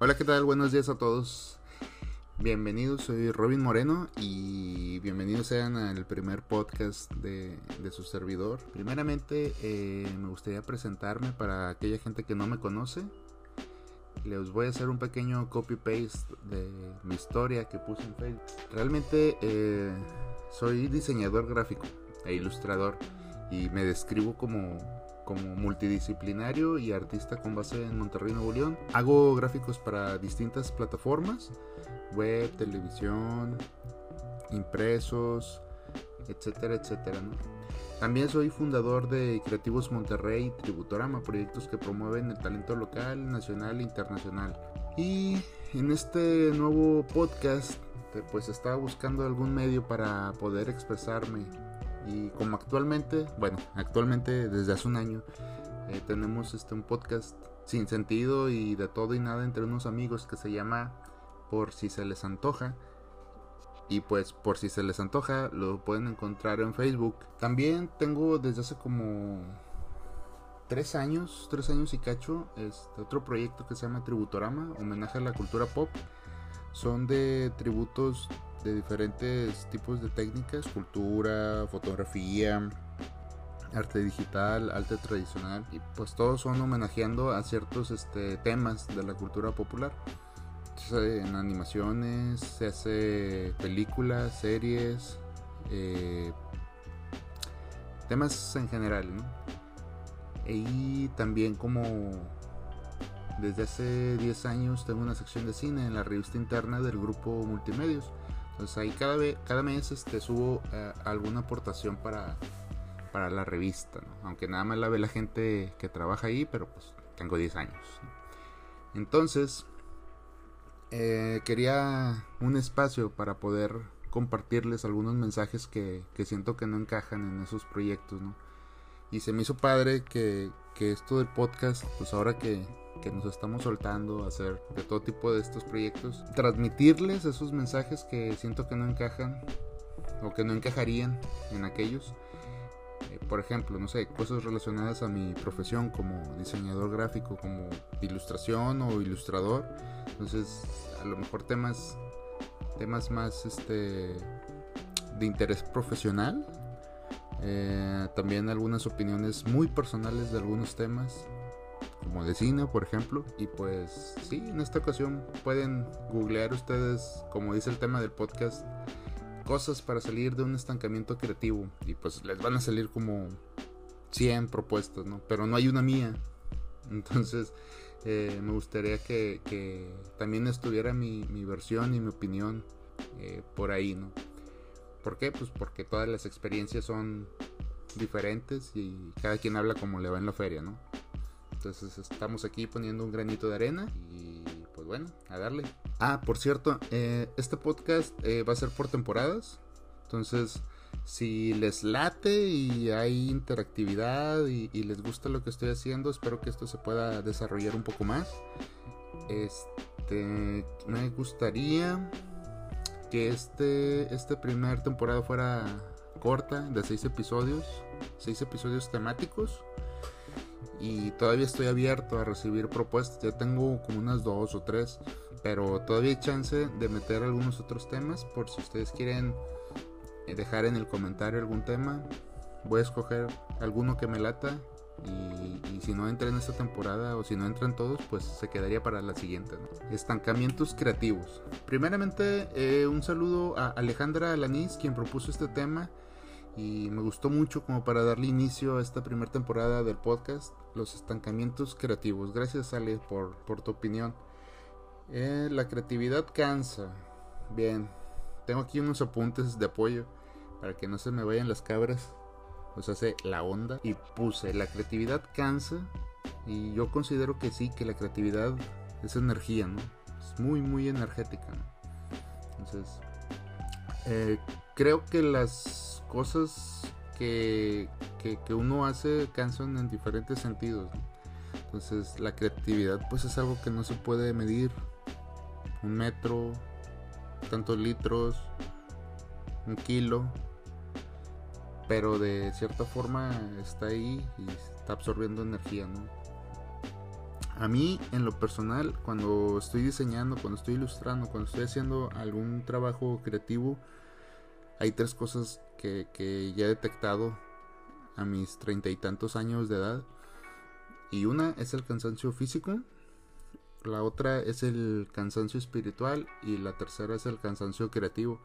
Hola, ¿qué tal? Buenos días a todos. Bienvenidos, soy Robin Moreno y bienvenidos sean al primer podcast de, su servidor. Primeramente, eh, me gustaría presentarme para aquella gente que no me conoce. Les voy a hacer un pequeño copy-paste de mi historia que puse en Facebook. Realmente eh, soy diseñador gráfico e ilustrador y me describo como como multidisciplinario y artista con base en Monterrey, Nuevo León. Hago gráficos para distintas plataformas, web, televisión, impresos, etcétera, etcétera. También soy fundador de Creativos Monterrey y Tributorama, proyectos que promueven el talento local, nacional e internacional. Y en este nuevo podcast, pues estaba buscando algún medio para poder expresarme y como actualmente, bueno, actualmente desde hace un año, eh, tenemos este, un podcast sin sentido y de todo y nada entre unos amigos que se llama Por si se les antoja. Y pues por si se les antoja lo pueden encontrar en Facebook. También tengo desde hace como tres años, tres años y cacho, este otro proyecto que se llama Tributorama, homenaje a la cultura pop. Son de tributos de diferentes tipos de técnicas, cultura, fotografía, arte digital, arte tradicional y pues todos son homenajeando a ciertos este, temas de la cultura popular. en animaciones, se hace películas, series, eh, temas en general. Y también como desde hace 10 años tengo una sección de cine en la revista interna del grupo Multimedios entonces ahí cada, vez, cada mes este, subo eh, alguna aportación para, para la revista, aunque nada más la ve la gente que trabaja ahí, pero pues tengo 10 años. Entonces, eh, quería un espacio para poder compartirles algunos mensajes que, que, siento que no encajan en esos proyectos, ¿no? Y se me hizo padre que, que esto del podcast, pues ahora que, que nos estamos soltando a hacer de todo tipo de estos proyectos, transmitirles esos mensajes que siento que no encajan o que no encajarían en aquellos. Eh, por ejemplo, no sé, cosas relacionadas a mi profesión como diseñador gráfico, como ilustración o ilustrador. Entonces, a lo mejor temas temas más este de interés profesional. Eh, también algunas opiniones muy personales de algunos temas como de cine, por ejemplo. Y pues sí, en esta ocasión pueden googlear ustedes, como dice el tema del podcast, cosas para salir de un estancamiento creativo. Y pues les van a salir como 100 propuestas, ¿no? Pero no hay una mía. Entonces eh, me gustaría que, también estuviera mi, versión y mi opinión eh, por ahí, ¿no? ¿Por qué? Pues porque todas las experiencias son diferentes y cada quien habla como le va en la feria, ¿no? Entonces estamos aquí poniendo un granito de arena y pues bueno, a darle. Ah, por cierto, eh, este podcast eh, va a ser por temporadas. Entonces, si les late y hay interactividad y, les gusta lo que estoy haciendo, espero que esto se pueda desarrollar un poco más. Este, me gustaría que este, este primer temporada fuera corta, de seis episodios, seis episodios temáticos y todavía estoy abierto a recibir propuestas. Ya tengo como unas dos o tres, pero todavía hay chance de meter algunos otros temas por si ustedes quieren eh, dejar en el comentario algún tema. Voy a escoger alguno que me lata y, si no entra en esta temporada o si no entran todos, pues se quedaría para la siguiente. Estancamientos creativos. Primeramente, eh, un saludo a Alejandra Alaniz, quien propuso este tema y me gustó mucho como para darle inicio a esta primera temporada del podcast, los estancamientos creativos. Gracias Ale por, por tu opinión. Eh, la creatividad cansa. Bien, tengo aquí unos apuntes de apoyo para que no se me vayan las cabras. Sea, hace la onda y puse, la creatividad cansa y yo considero que sí, que la creatividad es energía, ¿no? Es muy, muy energética, Entonces, eh, creo que las cosas que, que, uno hace cansan en diferentes sentidos. Entonces la creatividad pues es algo que no se puede medir. Un metro, tantos litros, un kilo. Pero de cierta forma está ahí y está absorbiendo energía, ¿no? A mí, en lo personal, cuando estoy diseñando, cuando estoy ilustrando, cuando estoy haciendo algún trabajo creativo, hay tres cosas que, que ya he detectado a mis treinta y tantos años de edad. Y una es el cansancio físico, la otra es el cansancio espiritual y la tercera es el cansancio creativo.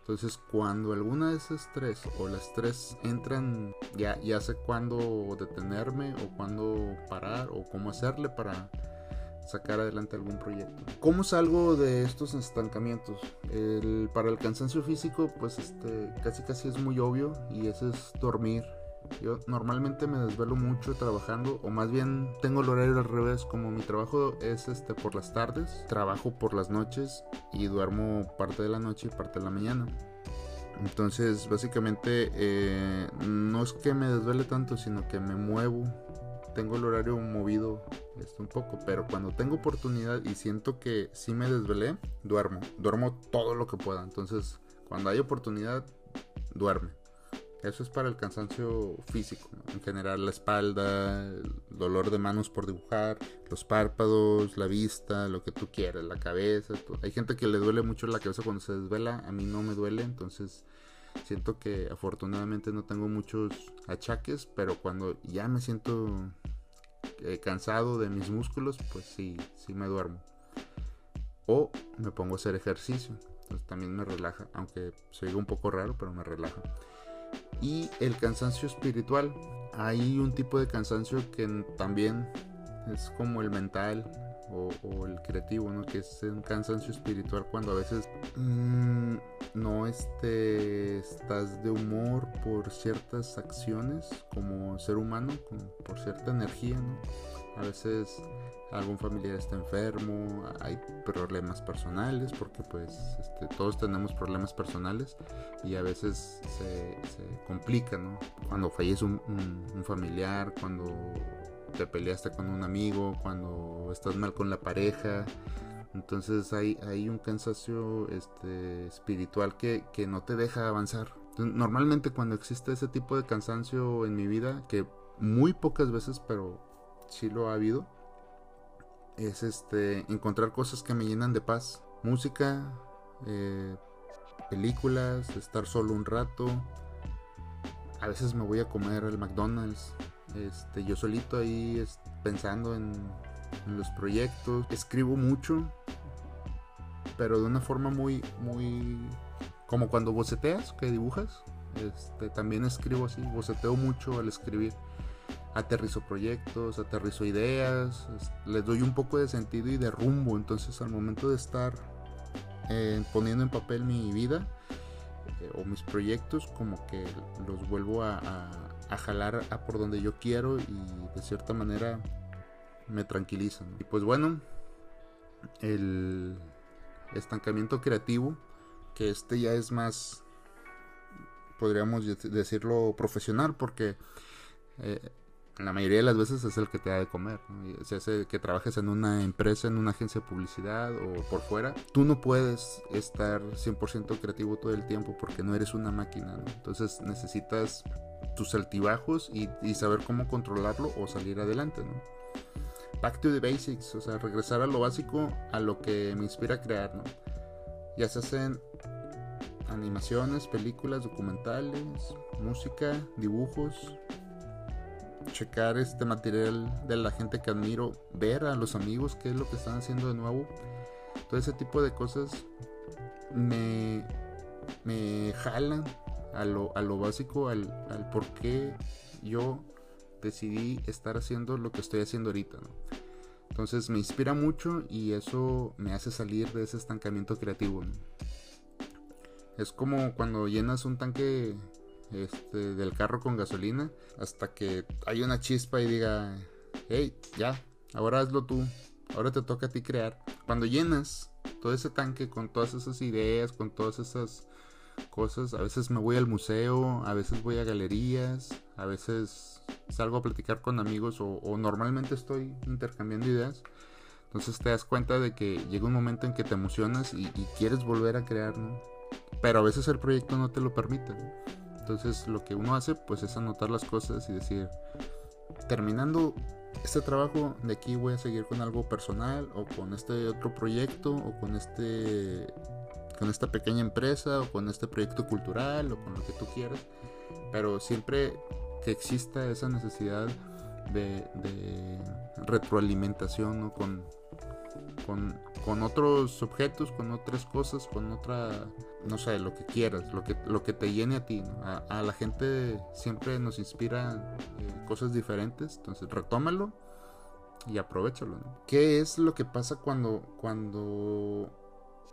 Entonces, cuando alguna de esas tres o las tres entran, ya, ya sé cuándo detenerme o cuándo parar o cómo hacerle para sacar adelante algún proyecto. ¿Cómo salgo de estos estancamientos? para el cansancio físico, pues este, casi casi es muy obvio y ese es dormir yo normalmente me desvelo mucho trabajando, o más bien tengo el horario al revés, como mi trabajo es este por las tardes, trabajo por las noches y duermo parte de la noche y parte de la mañana. Entonces, básicamente, eh, no es que me desvele tanto, sino que me muevo. Tengo el horario movido este, un poco, pero cuando tengo oportunidad y siento que sí me desvelé, duermo. Duermo todo lo que pueda. Entonces, cuando hay oportunidad, duerme. Eso es para el cansancio físico, en general la espalda, el dolor de manos por dibujar, los párpados, la vista, lo que tú quieras, la cabeza. Hay gente que le duele mucho la cabeza cuando se desvela, a mí no me duele, entonces siento que afortunadamente no tengo muchos achaques, pero cuando ya me siento eh, cansado de mis músculos, pues sí, sí me duermo. O me pongo a hacer ejercicio, entonces también me relaja, aunque se oiga un poco raro, pero me relaja y el cansancio espiritual. Hay un tipo de cansancio que también es como el mental o, el creativo, ¿no? Que es un cansancio espiritual cuando a veces mm, no este, estás de humor por ciertas acciones como ser humano, por cierta energía, ¿no? A veces algún familiar está enfermo, hay problemas personales, porque pues este, todos tenemos problemas personales y a veces se, complica, ¿no? Cuando fallece un, familiar, cuando te peleaste con un amigo, cuando estás mal con la pareja, entonces hay, hay un cansancio este, espiritual que, que no te deja avanzar. Normalmente cuando existe ese tipo de cansancio en mi vida, que muy pocas veces, pero sí lo ha habido, es este encontrar cosas que me llenan de paz. Música, eh, películas, estar solo un rato. A veces me voy a comer al McDonald's. Este, yo solito ahí pensando en, los proyectos. Escribo mucho, pero de una forma muy, muy como cuando boceteas, que dibujas. Este, también escribo así, boceteo mucho al escribir aterrizo proyectos, aterrizo ideas, les doy un poco de sentido y de rumbo. Entonces al momento de estar eh, poniendo en papel mi vida eh, o mis proyectos, como que los vuelvo a, jalar a por donde yo quiero y de cierta manera me tranquilizan. Y pues bueno, el estancamiento creativo, que este ya es más, podríamos decirlo, profesional, porque... Eh, la mayoría de las veces es el que te da de comer. Se hace que trabajes en una empresa, en una agencia de publicidad o por fuera. Tú no puedes estar 100% creativo todo el tiempo porque no eres una máquina. ¿no? Entonces necesitas tus altibajos y, saber cómo controlarlo o salir adelante. ¿no? Back to the basics, o sea, regresar a lo básico, a lo que me inspira a crear. ¿no? Ya se hacen animaciones, películas, documentales, música, dibujos, checar este material de la gente que admiro, ver a los amigos qué es lo que están haciendo de nuevo. Todo ese tipo de cosas me, me jalan a lo, a lo básico, al, al, por qué yo decidí estar haciendo lo que estoy haciendo ahorita. Entonces me inspira mucho y eso me hace salir de ese estancamiento creativo. Es como cuando llenas un tanque este, del carro con gasolina hasta que hay una chispa y diga, hey, ya, ahora hazlo tú, ahora te toca a ti crear. Cuando llenas todo ese tanque con todas esas ideas, con todas esas cosas, a veces me voy al museo, a veces voy a galerías, a veces salgo a platicar con amigos o, normalmente estoy intercambiando ideas. Entonces te das cuenta de que llega un momento en que te emocionas y, quieres volver a crear, Pero a veces el proyecto no te lo permite. Entonces lo que uno hace pues es anotar las cosas y decir, terminando este trabajo de aquí voy a seguir con algo personal o con este otro proyecto o con este con esta pequeña empresa o con este proyecto cultural o con lo que tú quieras pero siempre que exista esa necesidad de, retroalimentación ¿no? con, con, otros objetos, con otras cosas, con otra, no sé, lo que quieras, lo que, lo que te llene a ti. A, la gente siempre nos inspira eh, cosas diferentes, entonces retómalo y aprovechalo. ¿Qué es lo que pasa cuando, cuando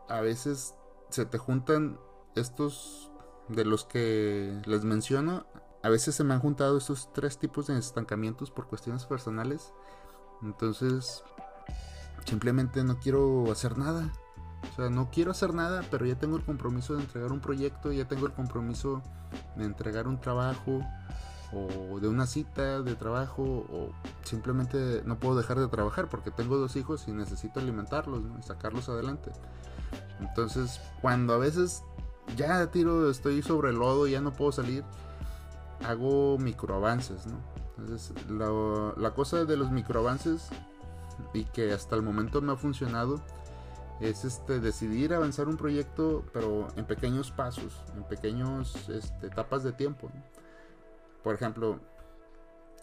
a veces se te juntan estos de los que les menciono a veces se me han juntado estos tres tipos de estancamientos por cuestiones personales. Entonces, simplemente no quiero hacer nada. O sea, no quiero hacer nada, pero ya tengo el compromiso de entregar un proyecto, ya tengo el compromiso de entregar un trabajo o de una cita de trabajo o simplemente no puedo dejar de trabajar porque tengo dos hijos y necesito alimentarlos y sacarlos adelante. Entonces, cuando a veces ya tiro, estoy sobre el lodo, y ya no puedo salir, hago microavances, ¿no? Entonces, la cosa de los microavances y que hasta el momento me ha funcionado es este decidir avanzar un proyecto pero en pequeños pasos, en pequeños este, etapas de tiempo. Por ejemplo,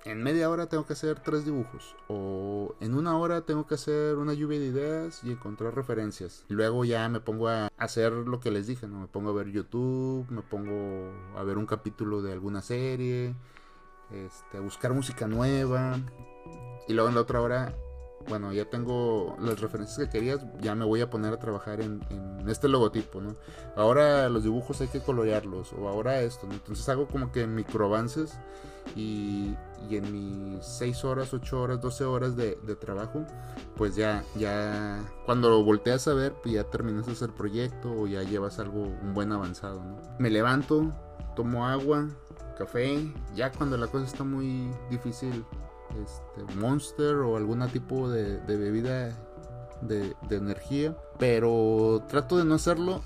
en media hora tengo que hacer tres dibujos o en una hora tengo que hacer una lluvia de ideas y encontrar referencias. Luego ya me pongo a hacer lo que les dije, ¿no? Me pongo a ver YouTube, me pongo a ver un capítulo de alguna serie, este, a buscar música nueva y luego en la otra hora bueno, ya tengo las referencias que querías, ya me voy a poner a trabajar en, este logotipo, ¿no? Ahora los dibujos hay que colorearlos, o ahora esto, ¿no? Entonces hago como que micro avances y, en mis 6 horas, 8 horas, 12 horas de, trabajo, pues ya, ya, cuando lo volteas a ver, pues ya terminas de hacer proyecto o ya llevas algo, un buen avanzado, ¿no? Me levanto, tomo agua, café, ya cuando la cosa está muy difícil este, Monster o algún tipo de, bebida de, energía. Pero trato de no hacerlo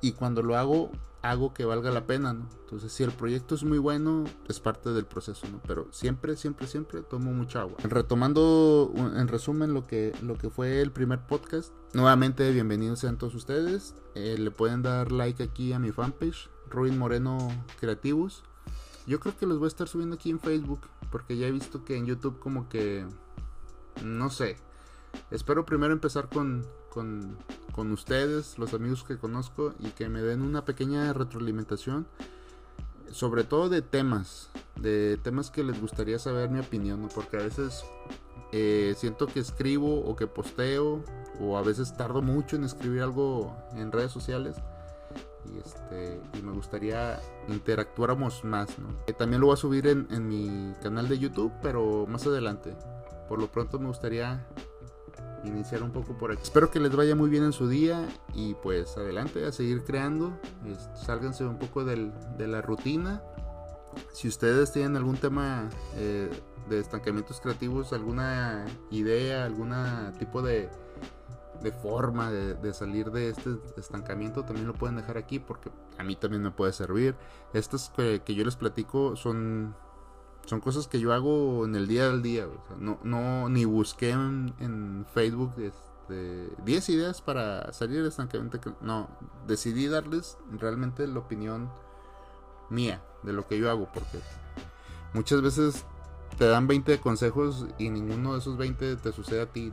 y cuando lo hago, hago que valga la pena, Entonces, si el proyecto es muy bueno, es parte del proceso, Pero siempre, siempre, siempre tomo mucha agua. Retomando en resumen lo que, lo que fue el primer podcast, nuevamente bienvenidos sean todos ustedes. Eh, le pueden dar like aquí a mi fanpage, Ruin Moreno Creativos. Yo creo que los voy a estar subiendo aquí en Facebook. Porque ya he visto que en YouTube como que... No sé. Espero primero empezar con, con, con ustedes, los amigos que conozco, y que me den una pequeña retroalimentación. Sobre todo de temas. De temas que les gustaría saber mi opinión. Porque a veces eh, siento que escribo o que posteo. O a veces tardo mucho en escribir algo en redes sociales y este y me gustaría interactuáramos más ¿no? Eh, también lo voy a subir en, mi canal de YouTube pero más adelante. Por lo pronto me gustaría iniciar un poco por aquí. Espero que les vaya muy bien en su día y pues adelante a seguir creando. Sálganse un poco del, de la rutina. Si ustedes tienen algún tema eh, de estancamientos creativos alguna idea algún tipo de de forma de, salir de este estancamiento también lo pueden dejar aquí porque a mí también me puede servir. Estas que, yo les platico son, son cosas que yo hago en el día del día. no, no, ni busqué en, Facebook este, 10 ideas para salir del estancamiento. No, decidí darles realmente la opinión mía de lo que yo hago porque muchas veces te dan 20 consejos y ninguno de esos 20 te sucede a ti.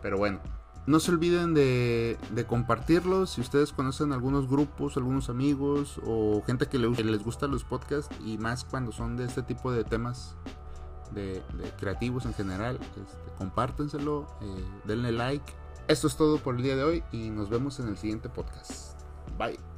Pero bueno, no se olviden de, de compartirlos. Si ustedes conocen algunos grupos, algunos amigos o gente que, les gustan los podcasts y más cuando son de este tipo de temas de, creativos en general, este, compártenselo, eh, denle like. Esto es todo por el día de hoy y nos vemos en el siguiente podcast. Bye.